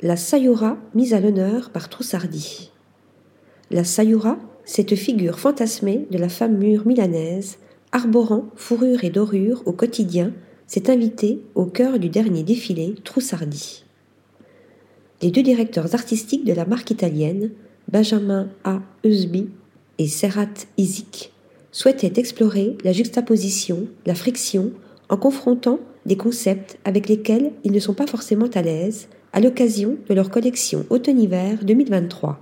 La Sayura mise à l'honneur par Troussardi. La Sayura, cette figure fantasmée de la femme mûre milanaise, arborant fourrure et dorure au quotidien, s'est invitée au cœur du dernier défilé Troussardi. Les deux directeurs artistiques de la marque italienne, Benjamin A. Eusby et Serrat Isik, souhaitaient explorer la juxtaposition, la friction, en confrontant des concepts avec lesquels ils ne sont pas forcément à l'aise à l'occasion de leur collection automne-hiver 2023.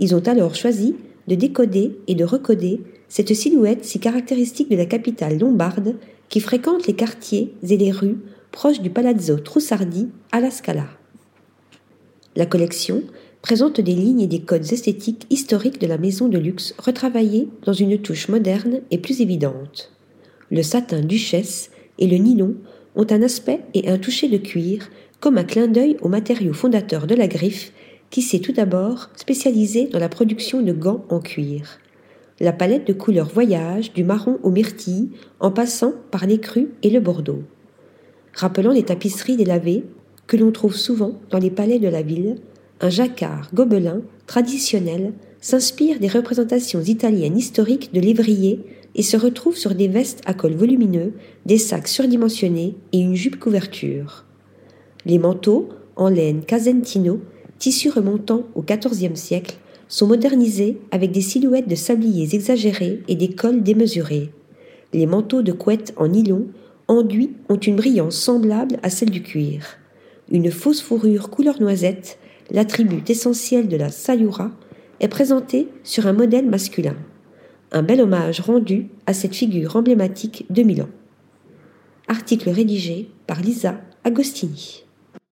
Ils ont alors choisi de décoder et de recoder cette silhouette si caractéristique de la capitale lombarde qui fréquente les quartiers et les rues proches du Palazzo Trussardi à la Scala. La collection présente des lignes et des codes esthétiques historiques de la maison de luxe retravaillés dans une touche moderne et plus évidente. Le satin duchesse et le nylon ont un aspect et un toucher de cuir comme un clin d'œil au matériau fondateur de la griffe qui s'est tout d'abord spécialisé dans la production de gants en cuir. La palette de couleurs voyage du marron au myrtille en passant par l'écru et le bordeaux. Rappelant les tapisseries délavées que l'on trouve souvent dans les palais de la ville, un jacquard gobelin traditionnel s'inspire des représentations italiennes historiques de lévrier et se retrouve sur des vestes à col volumineux, des sacs surdimensionnés et une jupe couverture. Les manteaux, en laine Casentino, tissu remontant au XIVe siècle, sont modernisés avec des silhouettes de sabliers exagérés et des cols démesurés. Les manteaux de couette en nylon enduits ont une brillance semblable à celle du cuir. Une fausse fourrure couleur noisette l'attribut essentiel de la sayura, est présenté sur un modèle masculin. Un bel hommage rendu à cette figure emblématique de Milan. Article rédigé par Lisa Agostini.